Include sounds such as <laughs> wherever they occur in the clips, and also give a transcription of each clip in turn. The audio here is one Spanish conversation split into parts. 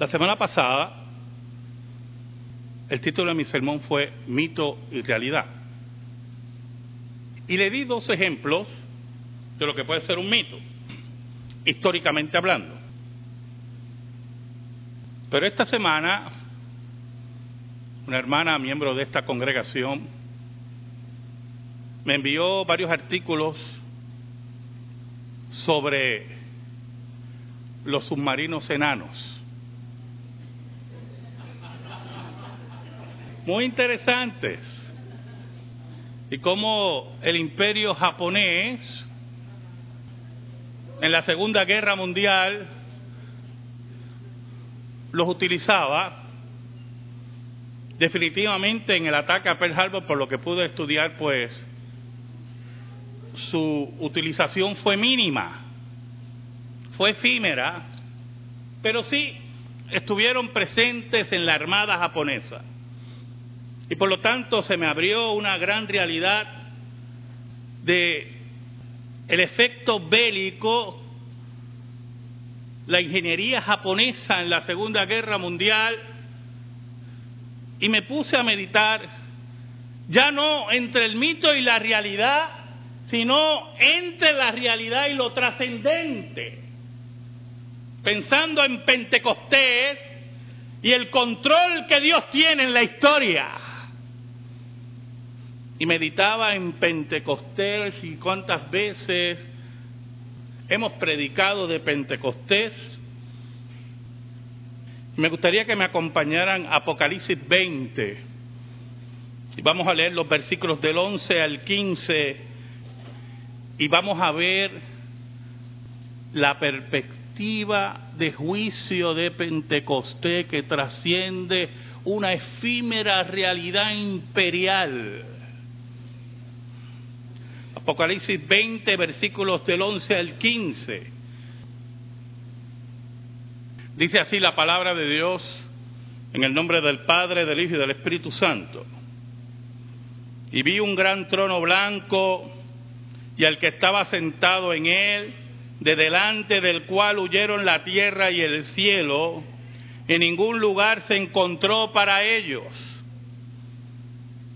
La semana pasada, el título de mi sermón fue Mito y Realidad. Y le di dos ejemplos de lo que puede ser un mito, históricamente hablando. Pero esta semana, una hermana miembro de esta congregación me envió varios artículos sobre los submarinos enanos. Muy interesantes y cómo el imperio japonés en la Segunda Guerra Mundial los utilizaba definitivamente en el ataque a Pearl Harbor, por lo que pude estudiar, pues su utilización fue mínima, fue efímera, pero sí estuvieron presentes en la Armada japonesa. Y por lo tanto se me abrió una gran realidad de el efecto bélico, la ingeniería japonesa en la Segunda Guerra Mundial, y me puse a meditar ya no entre el mito y la realidad, sino entre la realidad y lo trascendente. Pensando en Pentecostés y el control que Dios tiene en la historia y meditaba en Pentecostés y cuántas veces hemos predicado de Pentecostés. Me gustaría que me acompañaran Apocalipsis 20. Y vamos a leer los versículos del 11 al 15 y vamos a ver la perspectiva de juicio de Pentecostés que trasciende una efímera realidad imperial Apocalipsis 20, versículos del 11 al 15. Dice así la palabra de Dios en el nombre del Padre, del Hijo y del Espíritu Santo. Y vi un gran trono blanco y al que estaba sentado en él, de delante del cual huyeron la tierra y el cielo, en ningún lugar se encontró para ellos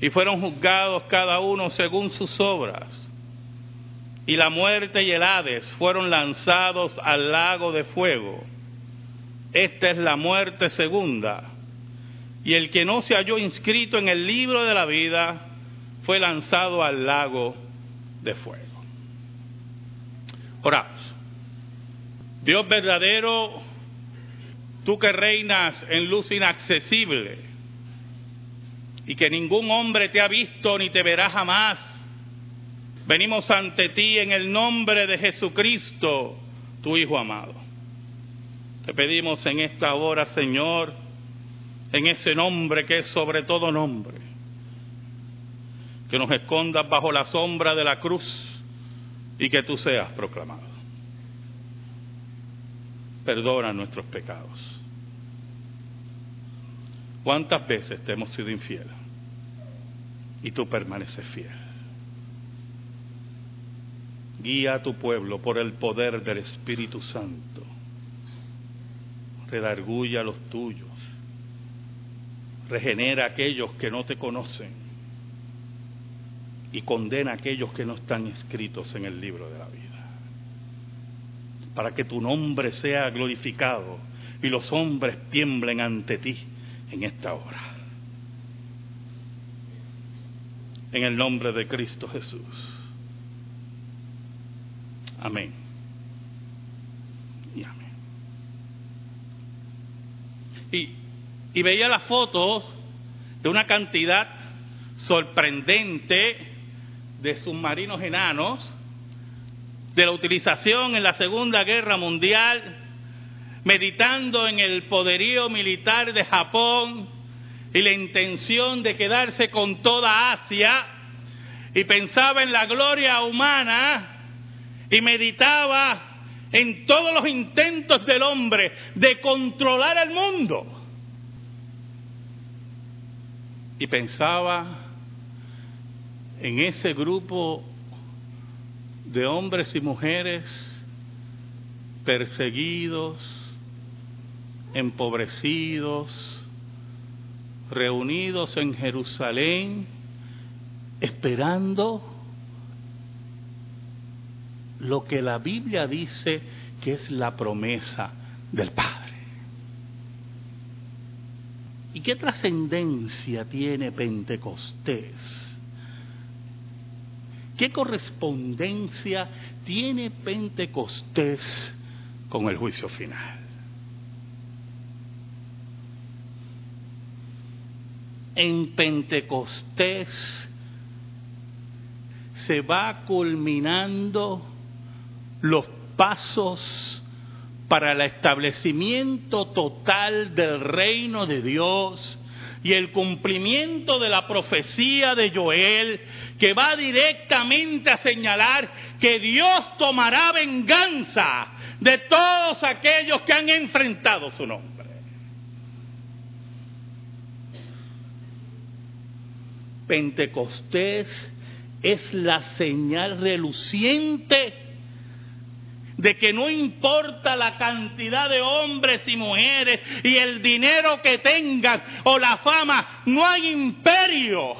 y fueron juzgados cada uno según sus obras. Y la muerte y el Hades fueron lanzados al lago de fuego. Esta es la muerte segunda. Y el que no se halló inscrito en el libro de la vida fue lanzado al lago de fuego. Oramos. Dios verdadero, tú que reinas en luz inaccesible, y que ningún hombre te ha visto ni te verá jamás. Venimos ante ti en el nombre de Jesucristo, tu Hijo amado. Te pedimos en esta hora, Señor, en ese nombre que es sobre todo nombre, que nos escondas bajo la sombra de la cruz y que tú seas proclamado. Perdona nuestros pecados. ¿Cuántas veces te hemos sido infiel? Y tú permaneces fiel. Guía a tu pueblo por el poder del Espíritu Santo. Redarguya a los tuyos. Regenera a aquellos que no te conocen. Y condena a aquellos que no están escritos en el libro de la vida. Para que tu nombre sea glorificado y los hombres tiemblen ante ti en esta hora. En el nombre de Cristo Jesús. Amén. Y amén. Y, y veía las fotos de una cantidad sorprendente de submarinos enanos, de la utilización en la Segunda Guerra Mundial meditando en el poderío militar de Japón y la intención de quedarse con toda Asia, y pensaba en la gloria humana y meditaba en todos los intentos del hombre de controlar el mundo. Y pensaba en ese grupo de hombres y mujeres perseguidos, empobrecidos, reunidos en Jerusalén, esperando lo que la Biblia dice que es la promesa del Padre. ¿Y qué trascendencia tiene Pentecostés? ¿Qué correspondencia tiene Pentecostés con el juicio final? En Pentecostés se va culminando los pasos para el establecimiento total del reino de Dios y el cumplimiento de la profecía de Joel, que va directamente a señalar que Dios tomará venganza de todos aquellos que han enfrentado su nombre. Pentecostés es la señal reluciente de que no importa la cantidad de hombres y mujeres y el dinero que tengan o la fama, no hay imperio,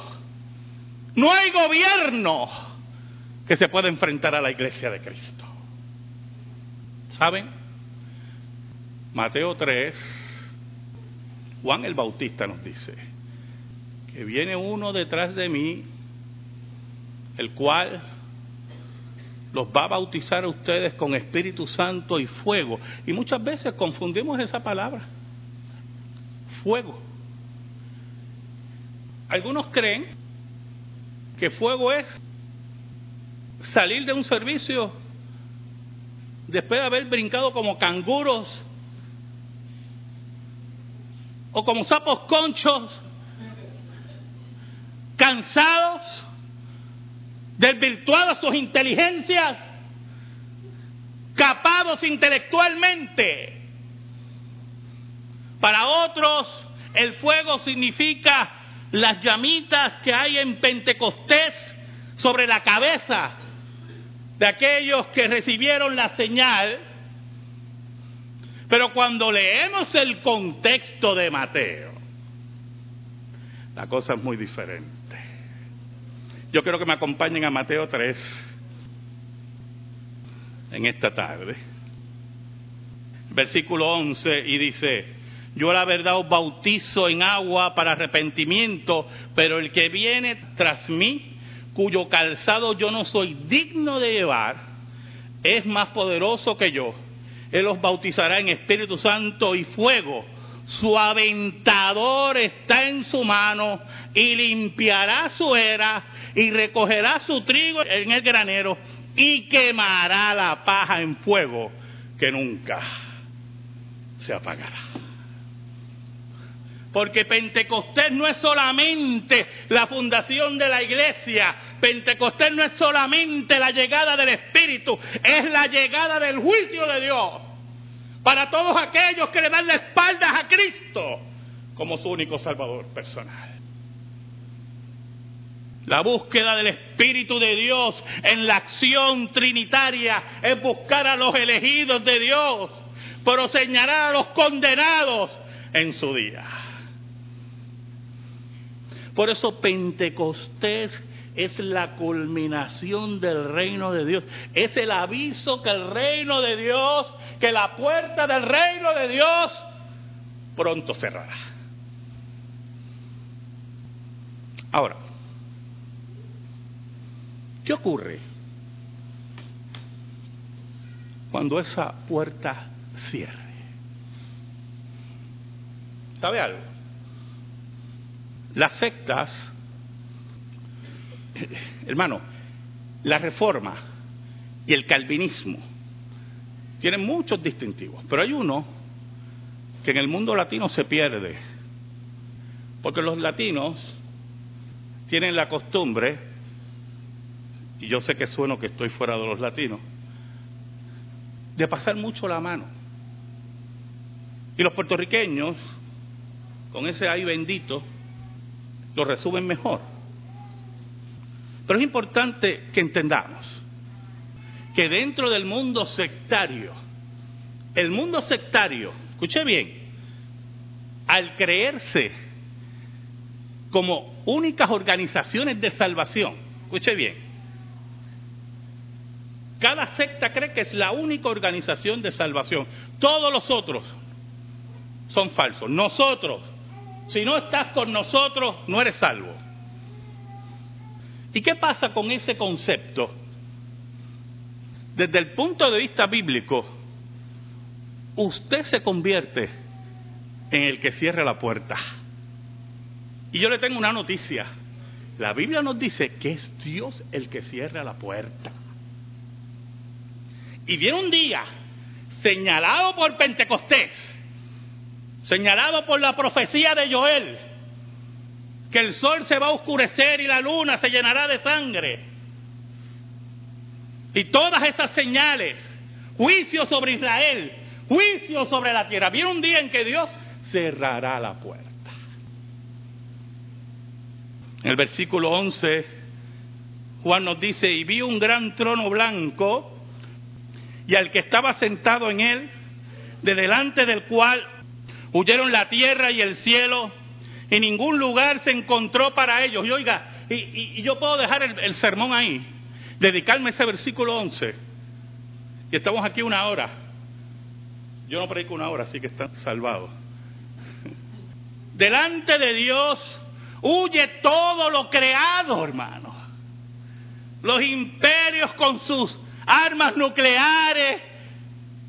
no hay gobierno que se pueda enfrentar a la iglesia de Cristo. ¿Saben? Mateo 3, Juan el Bautista nos dice que viene uno detrás de mí, el cual los va a bautizar a ustedes con Espíritu Santo y fuego. Y muchas veces confundimos esa palabra, fuego. Algunos creen que fuego es salir de un servicio después de haber brincado como canguros o como sapos conchos, cansados desvirtuadas sus inteligencias, capados intelectualmente. Para otros, el fuego significa las llamitas que hay en Pentecostés sobre la cabeza de aquellos que recibieron la señal. Pero cuando leemos el contexto de Mateo, la cosa es muy diferente. Yo quiero que me acompañen a Mateo 3 en esta tarde. Versículo 11 y dice, yo la verdad os bautizo en agua para arrepentimiento, pero el que viene tras mí, cuyo calzado yo no soy digno de llevar, es más poderoso que yo. Él os bautizará en Espíritu Santo y fuego. Su aventador está en su mano y limpiará su era y recogerá su trigo en el granero y quemará la paja en fuego que nunca se apagará. Porque Pentecostés no es solamente la fundación de la iglesia, Pentecostés no es solamente la llegada del Espíritu, es la llegada del juicio de Dios para todos aquellos que le dan la espalda a Cristo como su único Salvador personal. La búsqueda del Espíritu de Dios en la acción trinitaria es buscar a los elegidos de Dios, pero señalar a los condenados en su día. Por eso Pentecostés es la culminación del reino de Dios. Es el aviso que el reino de Dios, que la puerta del reino de Dios pronto cerrará. Ahora, ¿Qué ocurre cuando esa puerta cierre? ¿Sabe algo? Las sectas, <coughs> hermano, la reforma y el calvinismo tienen muchos distintivos, pero hay uno que en el mundo latino se pierde, porque los latinos tienen la costumbre, y yo sé que sueno que estoy fuera de los latinos, de pasar mucho la mano. Y los puertorriqueños, con ese ay bendito, lo resumen mejor. Pero es importante que entendamos que dentro del mundo sectario, el mundo sectario, escuche bien, al creerse como únicas organizaciones de salvación, escuche bien, cada secta cree que es la única organización de salvación. Todos los otros son falsos. Nosotros, si no estás con nosotros, no eres salvo. ¿Y qué pasa con ese concepto? Desde el punto de vista bíblico, usted se convierte en el que cierra la puerta. Y yo le tengo una noticia. La Biblia nos dice que es Dios el que cierra la puerta. Y viene un día señalado por Pentecostés, señalado por la profecía de Joel, que el sol se va a oscurecer y la luna se llenará de sangre y todas esas señales, juicio sobre Israel, juicio sobre la tierra. Viene un día en que Dios cerrará la puerta. En el versículo 11, Juan nos dice, y vi un gran trono blanco y al que estaba sentado en él, de delante del cual huyeron la tierra y el cielo, y ningún lugar se encontró para ellos. Y oiga, y, yo puedo dejar el sermón ahí, dedicarme a ese versículo 11. Y estamos aquí una hora. Yo no predico una hora, así que están salvados. <laughs> Delante de Dios huye todo lo creado, hermano. Los imperios con sus armas nucleares,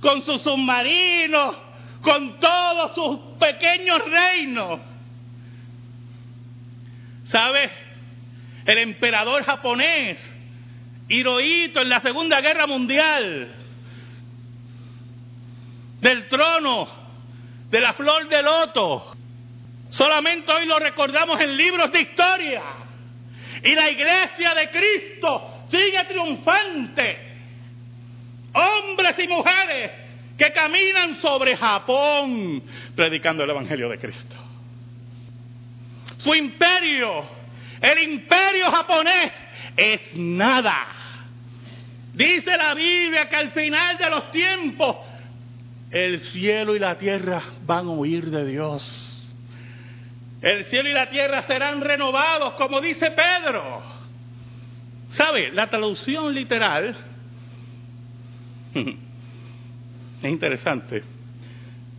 con sus submarinos, con todos sus pequeños reinos. ¿Sabe? El emperador japonés Hirohito en la Segunda Guerra Mundial, del trono, de la flor de loto. Solamente hoy lo recordamos en libros de historia. Y la iglesia de Cristo sigue triunfante. Hombres y mujeres que caminan sobre Japón predicando el Evangelio de Cristo. Su imperio, el imperio japonés, es nada. Dice la Biblia que al final de los tiempos el cielo y la tierra van a huir de Dios. El cielo y la tierra serán renovados, como dice Pedro. ¿Sabe? La traducción literal <laughs> es interesante,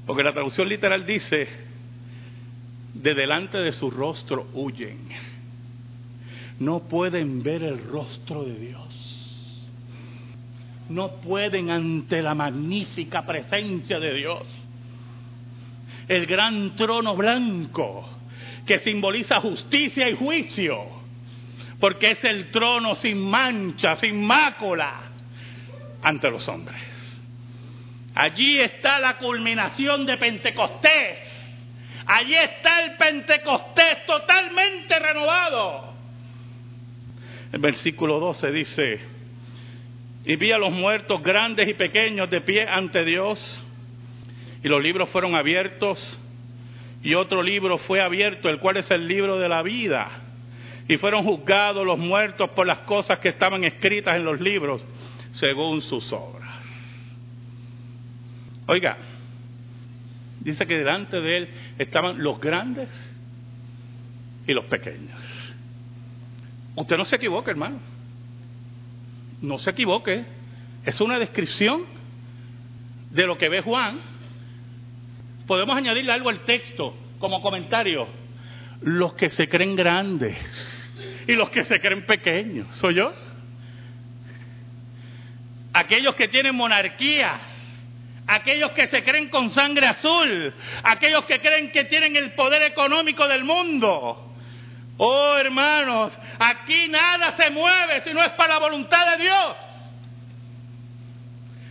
porque la traducción literal dice, de delante de su rostro huyen no pueden ver el rostro de Dios. No pueden ante la magnífica presencia de Dios. El gran trono blanco que simboliza justicia y juicio, porque es el trono sin mancha, sin mácula ante los hombres. Allí está la culminación de Pentecostés. Allí está el Pentecostés totalmente renovado el versículo 12 dice, y vi a los muertos grandes y pequeños de pie ante Dios, y los libros fueron abiertos, y otro libro fue abierto, el cual es el libro de la vida, y fueron juzgados los muertos por las cosas que estaban escritas en los libros, según sus obras. Oiga, dice que delante de él estaban los grandes y los pequeños. Usted no se equivoque, hermano. No se equivoque. Es una descripción de lo que ve Juan. Podemos añadirle algo al texto como comentario. Los que se creen grandes y los que se creen pequeños. ¿Soy yo? Aquellos que tienen monarquías aquellos que se creen con sangre azul, aquellos que creen que tienen el poder económico del mundo, Oh hermanos, aquí nada se mueve si no es para la voluntad de Dios.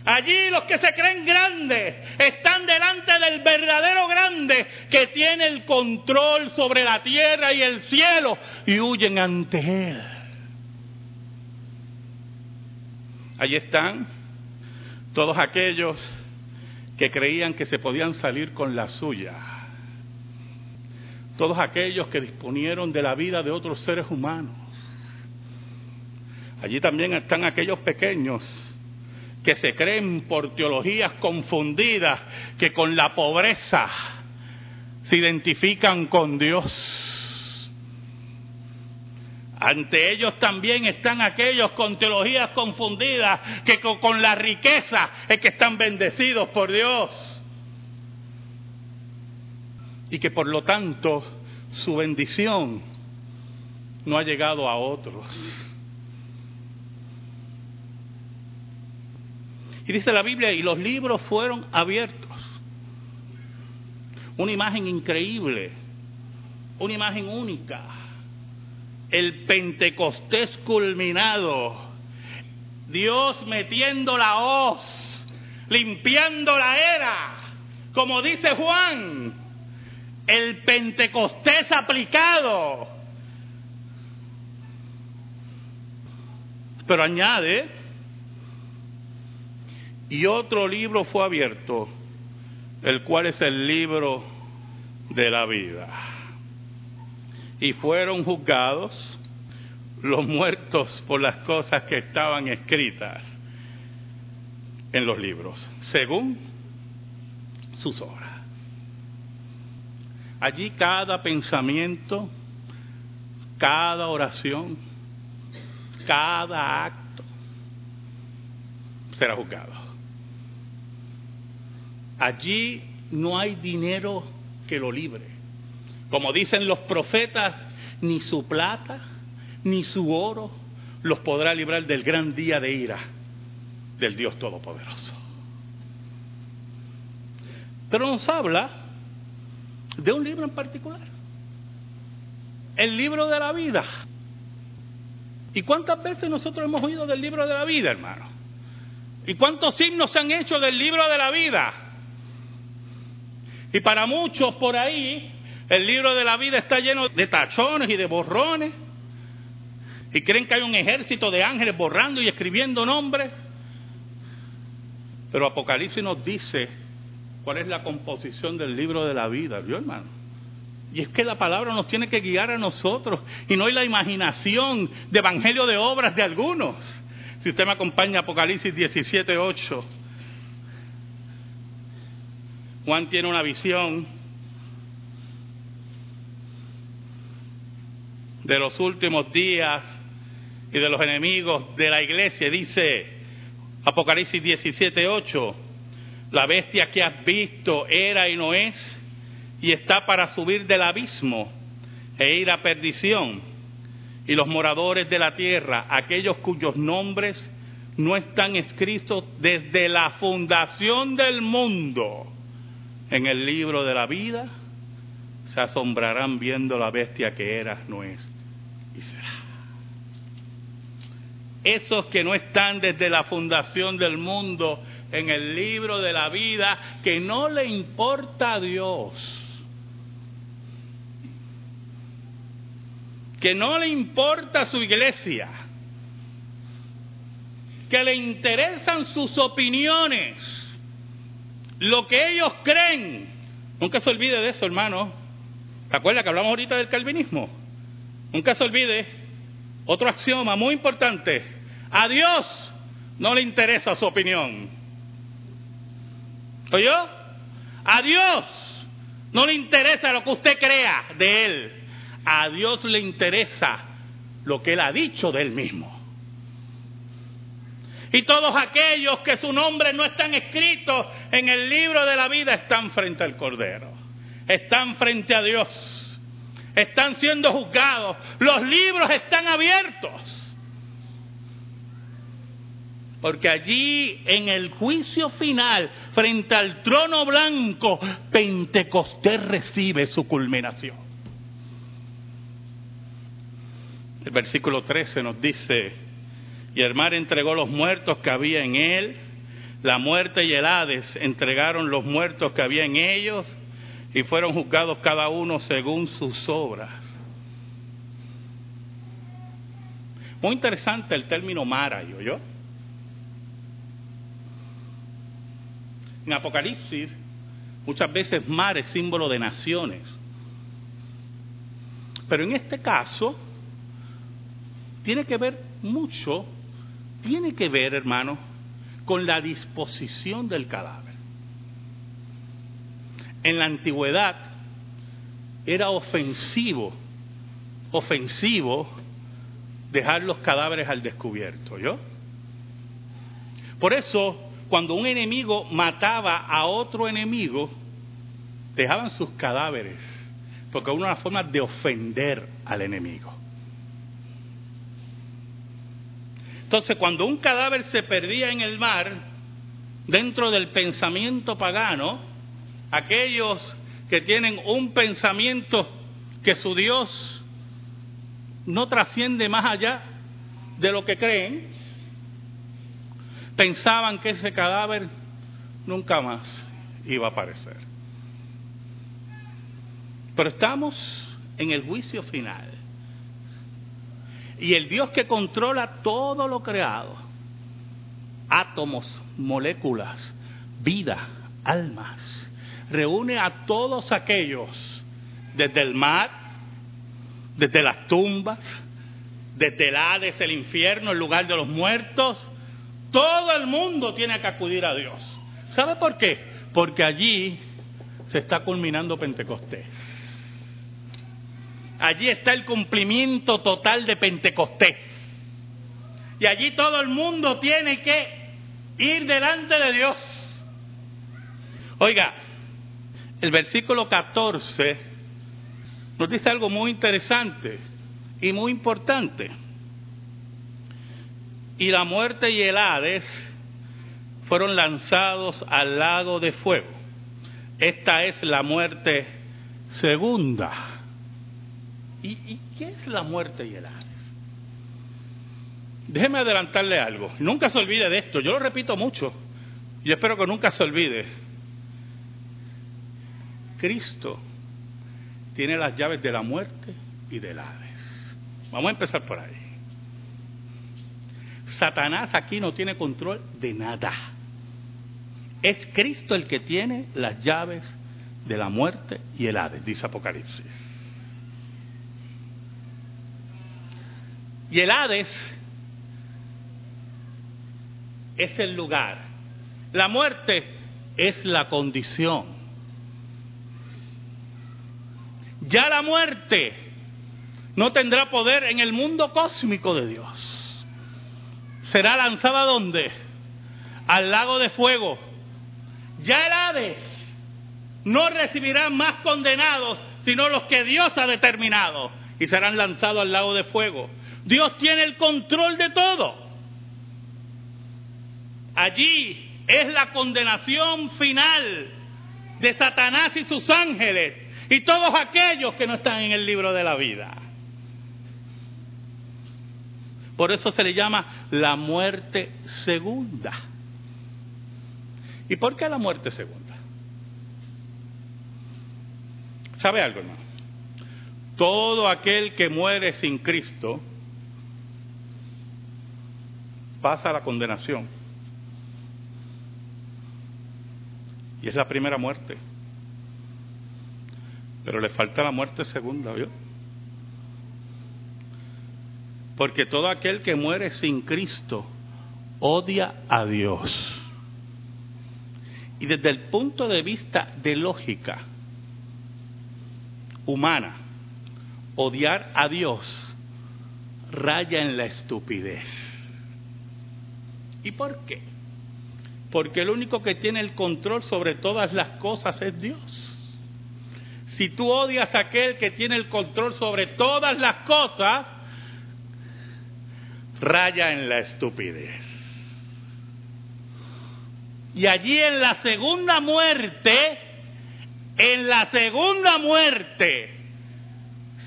Allí los que se creen grandes están delante del verdadero grande que tiene el control sobre la tierra y el cielo y huyen ante él. Allí están todos aquellos que creían que se podían salir con la suya. Todos aquellos que disponieron de la vida de otros seres humanos. Allí también están aquellos pequeños que se creen por teologías confundidas, que con la pobreza se identifican con Dios. Ante ellos también están aquellos con teologías confundidas, que con, la riqueza es que están bendecidos por Dios. Y que por lo tanto su bendición no ha llegado a otros. Y dice la Biblia, y los libros fueron abiertos. Una imagen increíble, una imagen única. El Pentecostés culminado. Dios metiendo la hoz, limpiando la era. Como dice Juan, el Pentecostés aplicado. Pero añade, y otro libro fue abierto, el cual es el libro de la vida. Y fueron juzgados los muertos por las cosas que estaban escritas en los libros, según sus obras. Allí cada pensamiento, cada oración, cada acto será juzgado. Allí no hay dinero que lo libre. Como dicen los profetas, ni su plata, ni su oro los podrá librar del gran día de ira del Dios Todopoderoso. Pero nos habla de un libro en particular, el libro de la vida. ¿Y cuántas veces nosotros hemos oído del libro de la vida, hermano? ¿Y cuántos himnos se han hecho del libro de la vida? Y para muchos por ahí, el libro de la vida está lleno de tachones y de borrones. Y creen que hay un ejército de ángeles borrando y escribiendo nombres. Pero Apocalipsis nos dice cuál es la composición del libro de la vida, ¿vio hermano? Y es que la palabra nos tiene que guiar a nosotros y no hay la imaginación de evangelio de obras de algunos. Si usted me acompaña, Apocalipsis 17, 8. Juan tiene una visión de los últimos días y de los enemigos de la iglesia. Dice Apocalipsis 17, 8, la bestia que has visto era y no es, y está para subir del abismo e ir a perdición. Y los moradores de la tierra, aquellos cuyos nombres no están escritos desde la fundación del mundo, en el libro de la vida, se asombrarán viendo la bestia que era, no es y será. Esos que no están desde la fundación del mundo en el libro de la vida, que no le importa a Dios, que no le importa su iglesia, que le interesan sus opiniones, lo que ellos creen. Nunca se olvide de eso, hermano. ¿Te acuerdas que hablamos ahorita del calvinismo? Nunca se olvide otro axioma muy importante. A Dios no le interesa su opinión. ¿Oyó? A Dios no le interesa lo que usted crea de Él. A Dios le interesa lo que Él ha dicho de Él mismo. Y todos aquellos que su nombre no están escritos en el libro de la vida están frente al Cordero. Están frente a Dios. Están siendo juzgados. Los libros están abiertos. Porque allí en el juicio final, frente al trono blanco, Pentecostés recibe su culminación. El versículo 13 nos dice, y el mar entregó los muertos que había en él, La muerte y el Hades entregaron los muertos que había en ellos y fueron juzgados cada uno según sus obras. Muy interesante el término Mara, ¿yo? yo? En Apocalipsis, muchas veces mar es símbolo de naciones. Pero en este caso, tiene que ver mucho, tiene que ver, hermano, con la disposición del cadáver. En la antigüedad era ofensivo, ofensivo dejar los cadáveres al descubierto, ¿yo? Por eso, cuando un enemigo mataba a otro enemigo, dejaban sus cadáveres, porque era una forma de ofender al enemigo. Entonces, cuando un cadáver se perdía en el mar, dentro del pensamiento pagano, aquellos que tienen un pensamiento que su Dios no trasciende más allá de lo que creen, pensaban que ese cadáver nunca más iba a aparecer. Pero estamos en el juicio final. Y el Dios que controla todo lo creado, átomos, moléculas, vida, almas, reúne a todos aquellos, desde el mar, desde las tumbas, desde el Hades, el infierno, el lugar de los muertos, todo el mundo tiene que acudir a Dios. ¿Sabe por qué? Porque allí se está culminando Pentecostés. Allí está el cumplimiento total de Pentecostés. Y allí todo el mundo tiene que ir delante de Dios. Oiga, el versículo 14 nos dice algo muy interesante y muy importante. Y la muerte y el Hades fueron lanzados al lago de fuego. Esta es la muerte segunda. ¿Y, qué es la muerte y el Hades? Déjeme adelantarle algo. Nunca se olvide de esto. Yo lo repito mucho. Y espero que nunca se olvide. Cristo tiene las llaves de la muerte y del Hades. Vamos a empezar por ahí. Satanás aquí no tiene control de nada. Es Cristo el que tiene las llaves de la muerte y el Hades, dice Apocalipsis. Y el Hades es el lugar. La muerte es la condición. Ya la muerte no tendrá poder en el mundo cósmico de Dios. Será lanzada donde? Al lago de fuego. Ya el Hades no recibirá más condenados, sino los que Dios ha determinado, y serán lanzados al lago de fuego. Dios tiene el control de todo. Allí es la condenación final de Satanás y sus ángeles y todos aquellos que no están en el libro de la vida. Por eso se le llama la muerte segunda. ¿Y por qué la muerte segunda? ¿Sabe algo, hermano? Todo aquel que muere sin Cristo pasa la condenación. Y es la primera muerte. Pero le falta la muerte segunda, ¿vio? Porque todo aquel que muere sin Cristo odia a Dios. Y desde el punto de vista de lógica humana, odiar a Dios raya en la estupidez. ¿Y por qué? Porque el único que tiene el control sobre todas las cosas es Dios. Si tú odias a aquel que tiene el control sobre todas las cosas, raya en la estupidez. Y allí en la segunda muerte, en la segunda muerte,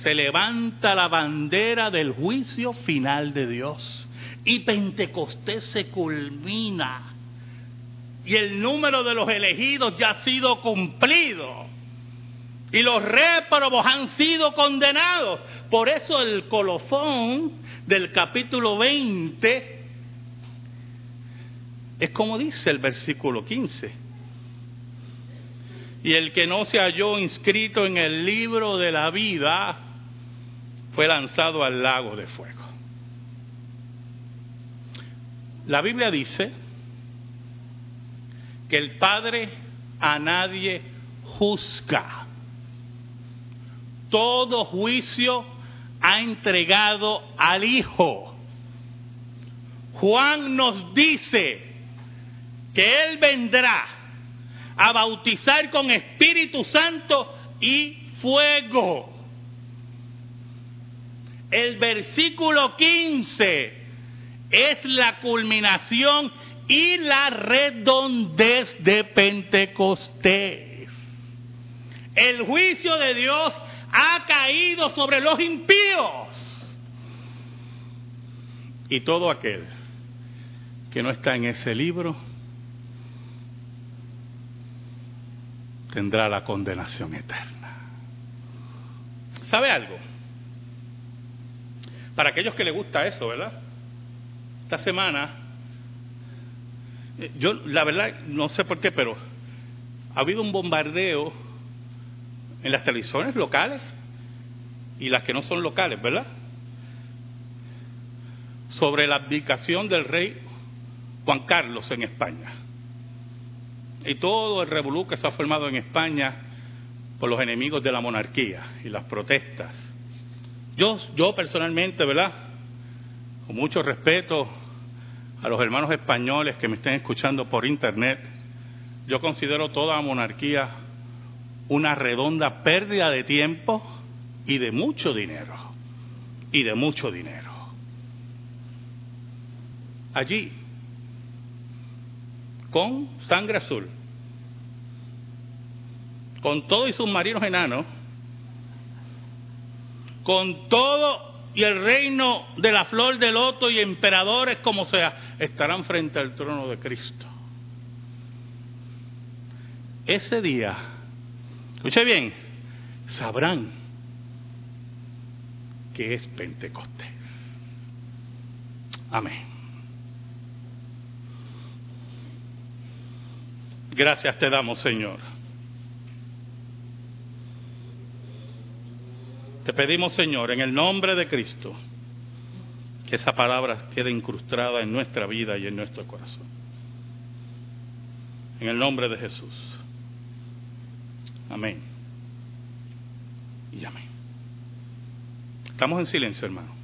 se levanta la bandera del juicio final de Dios y Pentecostés se culmina y el número de los elegidos ya ha sido cumplido. Y los réprobos han sido condenados. Por eso el colofón del capítulo 20 es como dice el versículo 15. Y el que no se halló inscrito en el libro de la vida fue lanzado al lago de fuego. La Biblia dice que el Padre a nadie juzga. Todo juicio ha entregado al Hijo. Juan nos dice que Él vendrá a bautizar con Espíritu Santo y fuego. El versículo 15 es la culminación y la redondez de Pentecostés. El juicio de Dios ha caído sobre los impíos. Y todo aquel que no está en ese libro tendrá la condenación eterna. ¿Sabe algo? Para aquellos que les gusta eso, ¿verdad? Esta semana, eh, yo la verdad no sé por qué, pero ha habido un bombardeo en las televisiones locales y las que no son locales, ¿verdad? Sobre la abdicación del rey Juan Carlos en España y todo el revolú que se ha formado en España por los enemigos de la monarquía y las protestas. Yo, yo personalmente, ¿verdad? Con mucho respeto a los hermanos españoles que me estén escuchando por internet, yo considero toda monarquía una redonda pérdida de tiempo y de mucho dinero. Y de mucho dinero. Allí con sangre azul, con todo y submarinos enanos, con todo y el reino de la flor del loto y emperadores como sea, estarán frente al trono de Cristo. Ese día, escuche bien, sabrán que es Pentecostés. Amén. Gracias te damos, Señor. Te pedimos, Señor, en el nombre de Cristo, que esa palabra quede incrustada en nuestra vida y en nuestro corazón. En el nombre de Jesús. Amén. Y amén. Estamos en silencio, hermano.